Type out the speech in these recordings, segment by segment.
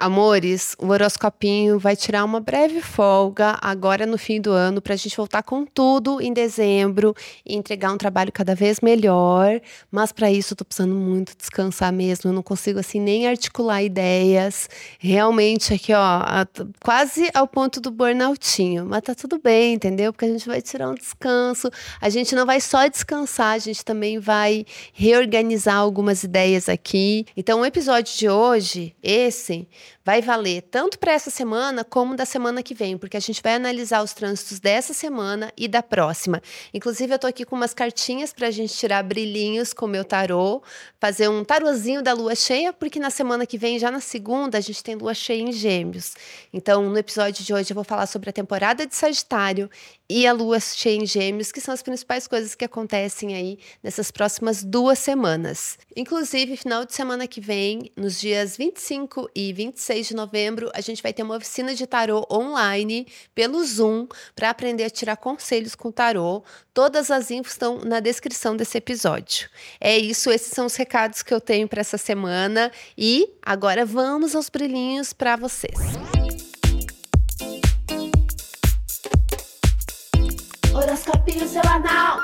Amores, o horoscopinho vai tirar uma breve folga agora no fim do ano para a gente voltar com tudo em dezembro e entregar um trabalho cada vez melhor. Mas para isso eu tô precisando muito descansar mesmo. Eu não consigo assim nem articular ideias. Realmente aqui, ó, quase ao ponto do burnoutinho. Mas tá tudo bem, entendeu? Porque a gente vai tirar um descanso. A gente não vai só descansar, a gente também vai reorganizar algumas ideias aqui. Então, o episódio de hoje, esse vai valer tanto para essa semana como da semana que vem, porque a gente vai analisar os trânsitos dessa semana e da próxima. Inclusive, eu estou aqui com umas cartinhas para a gente tirar brilhinhos com o meu tarô, fazer um tarozinho da lua cheia, porque na semana que vem, já na segunda, a gente tem lua cheia em Gêmeos. Então, no episódio de hoje, eu vou falar sobre a temporada de Sagitário e a lua cheia em Gêmeos, que são as principais coisas que acontecem aí nessas próximas duas semanas. Inclusive, final de semana que vem, nos dias 25 e 26 de novembro, a gente vai ter uma oficina de tarô online pelo Zoom para aprender a tirar conselhos com tarô. Todas as infos estão na descrição desse episódio. É isso, esses são os recados que eu tenho para essa semana e agora vamos aos brilhinhos para vocês.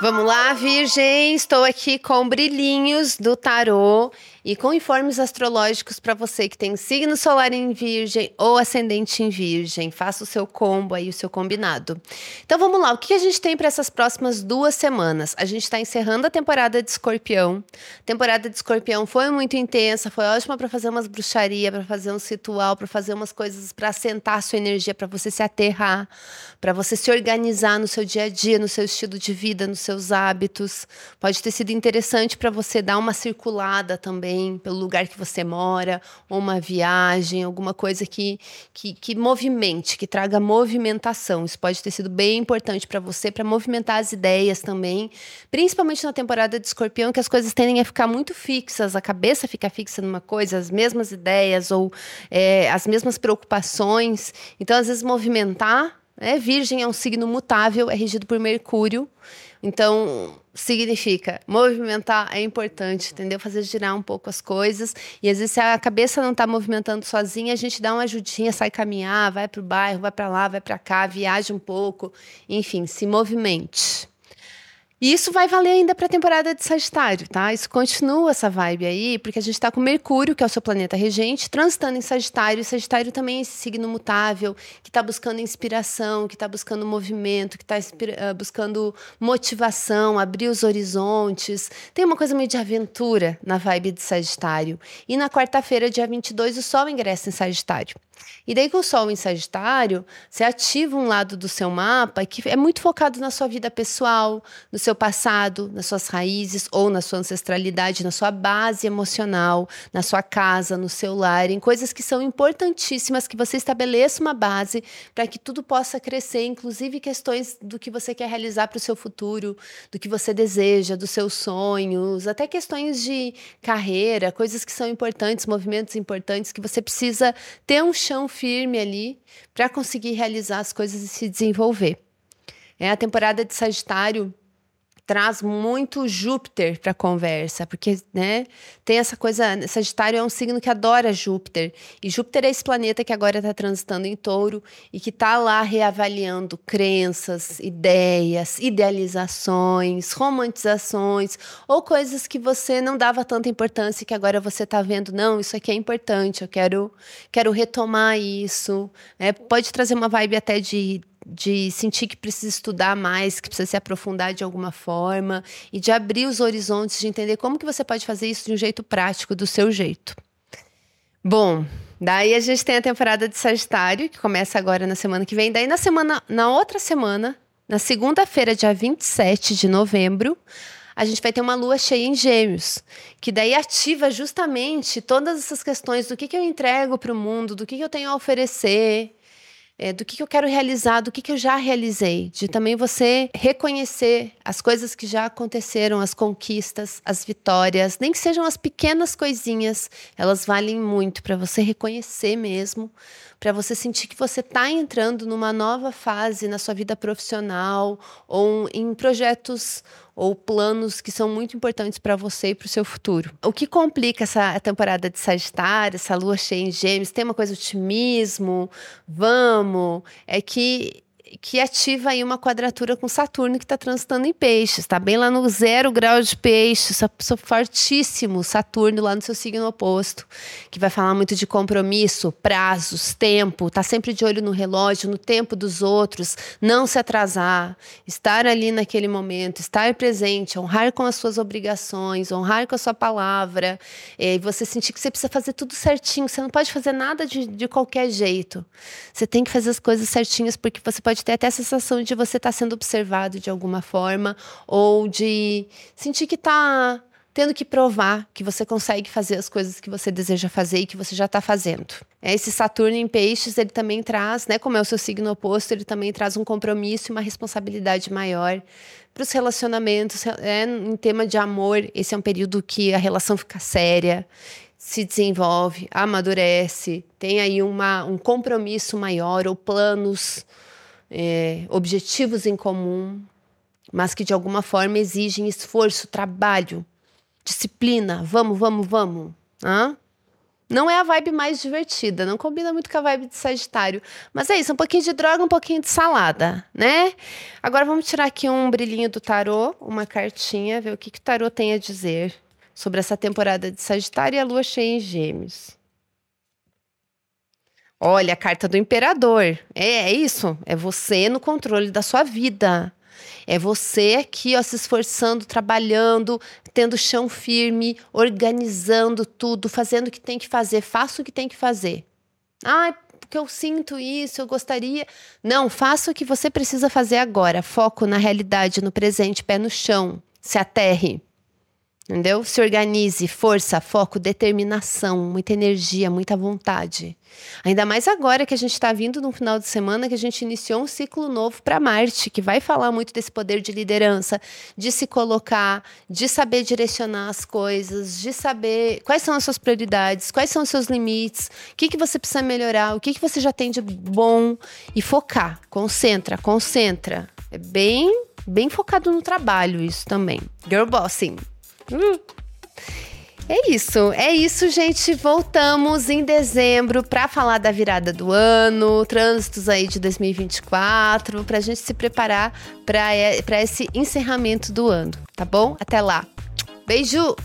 Vamos lá, Virgem. Estou aqui com brilhinhos do tarô e com informes astrológicos para você que tem signo solar em Virgem ou ascendente em Virgem. Faça o seu combo aí, o seu combinado. Então vamos lá, o que a gente tem para essas próximas duas semanas? A gente está encerrando a temporada de Escorpião. A temporada de Escorpião foi muito intensa, foi ótima para fazer umas bruxaria, para fazer um ritual, para fazer umas coisas para assentar a sua energia, para você se aterrar, para você se organizar no seu dia a dia, no seu estilo de vida, nos seus hábitos. Pode ter sido interessante para você dar uma circulada também também pelo lugar que você mora, ou uma viagem, alguma coisa que, que, que movimente, que traga movimentação. Isso pode ter sido bem importante para você, para movimentar as ideias também, principalmente na temporada de escorpião, que as coisas tendem a ficar muito fixas, a cabeça fica fixa numa coisa, as mesmas ideias ou é, as mesmas preocupações. Então, às vezes, movimentar. É, virgem é um signo mutável, é regido por Mercúrio. Então, significa movimentar é importante, entendeu? Fazer girar um pouco as coisas. E às vezes, se a cabeça não está movimentando sozinha, a gente dá uma ajudinha, sai caminhar, vai para o bairro, vai para lá, vai para cá, viaja um pouco. Enfim, se movimente. E isso vai valer ainda para a temporada de Sagitário, tá? Isso continua essa vibe aí, porque a gente está com Mercúrio, que é o seu planeta regente, transitando em Sagitário. E Sagitário também é esse signo mutável, que está buscando inspiração, que está buscando movimento, que está uh, buscando motivação, abrir os horizontes. Tem uma coisa meio de aventura na vibe de Sagitário. E na quarta-feira, dia 22, o Sol ingressa em Sagitário. E daí com o Sol em Sagitário, você ativa um lado do seu mapa que é muito focado na sua vida pessoal, no seu passado, nas suas raízes ou na sua ancestralidade, na sua base emocional, na sua casa, no seu lar, em coisas que são importantíssimas que você estabeleça uma base para que tudo possa crescer, inclusive questões do que você quer realizar para o seu futuro, do que você deseja, dos seus sonhos, até questões de carreira, coisas que são importantes, movimentos importantes que você precisa ter um chão firme ali para conseguir realizar as coisas e se desenvolver. É a temporada de Sagitário traz muito Júpiter para a conversa, porque né, tem essa coisa. Sagitário é um signo que adora Júpiter, e Júpiter é esse planeta que agora está transitando em touro e que está lá reavaliando crenças, ideias, idealizações, romantizações, ou coisas que você não dava tanta importância e que agora você está vendo, não, isso aqui é importante, eu quero, quero retomar isso. É, pode trazer uma vibe até de de sentir que precisa estudar mais, que precisa se aprofundar de alguma forma e de abrir os horizontes, de entender como que você pode fazer isso de um jeito prático, do seu jeito. Bom, daí a gente tem a temporada de Sagitário, que começa agora na semana que vem. Daí na semana, na outra semana, na segunda-feira, dia 27 de novembro, a gente vai ter uma lua cheia em Gêmeos, que daí ativa justamente todas essas questões do que, que eu entrego para o mundo, do que, que eu tenho a oferecer, é, do que, que eu quero realizar, do que, que eu já realizei, de também você reconhecer as coisas que já aconteceram, as conquistas, as vitórias, nem que sejam as pequenas coisinhas, elas valem muito para você reconhecer mesmo, para você sentir que você está entrando numa nova fase na sua vida profissional ou em projetos ou planos que são muito importantes para você e para o seu futuro. O que complica essa temporada de Sagitário, essa lua cheia em Gêmeos, tem uma coisa otimismo, vamos, é que que ativa aí uma quadratura com Saturno que está transitando em peixes. Está bem lá no zero grau de peixes, fortíssimo Saturno lá no seu signo oposto, que vai falar muito de compromisso, prazos, tempo, tá sempre de olho no relógio, no tempo dos outros, não se atrasar, estar ali naquele momento, estar presente, honrar com as suas obrigações, honrar com a sua palavra, e você sentir que você precisa fazer tudo certinho, você não pode fazer nada de, de qualquer jeito. Você tem que fazer as coisas certinhas porque você pode ter até a sensação de você estar tá sendo observado de alguma forma ou de sentir que está tendo que provar que você consegue fazer as coisas que você deseja fazer e que você já está fazendo. É, esse Saturno em Peixes, ele também traz, né, como é o seu signo oposto, ele também traz um compromisso e uma responsabilidade maior para os relacionamentos. É, em tema de amor, esse é um período que a relação fica séria, se desenvolve, amadurece, tem aí uma, um compromisso maior ou planos é, objetivos em comum, mas que de alguma forma exigem esforço, trabalho, disciplina. Vamos, vamos, vamos. Hã? Não é a vibe mais divertida, não combina muito com a vibe de Sagitário. Mas é isso, um pouquinho de droga, um pouquinho de salada, né? Agora vamos tirar aqui um brilhinho do tarô, uma cartinha, ver o que, que o tarô tem a dizer sobre essa temporada de Sagitário e a lua cheia em Gêmeos. Olha, a carta do imperador. É, é isso. É você no controle da sua vida. É você aqui, ó, se esforçando, trabalhando, tendo chão firme, organizando tudo, fazendo o que tem que fazer, faça o que tem que fazer. Ah, porque eu sinto isso, eu gostaria. Não, faça o que você precisa fazer agora. Foco na realidade, no presente, pé no chão. Se aterre. Entendeu? Se organize, força, foco, determinação, muita energia, muita vontade. Ainda mais agora que a gente está vindo no final de semana que a gente iniciou um ciclo novo para Marte, que vai falar muito desse poder de liderança, de se colocar, de saber direcionar as coisas, de saber quais são as suas prioridades, quais são os seus limites, o que, que você precisa melhorar, o que, que você já tem de bom e focar. Concentra, concentra. É bem, bem focado no trabalho isso também. Girl bossing. É isso, é isso, gente. Voltamos em dezembro para falar da virada do ano, trânsitos aí de 2024, para a gente se preparar para esse encerramento do ano, tá bom? Até lá. Beijo!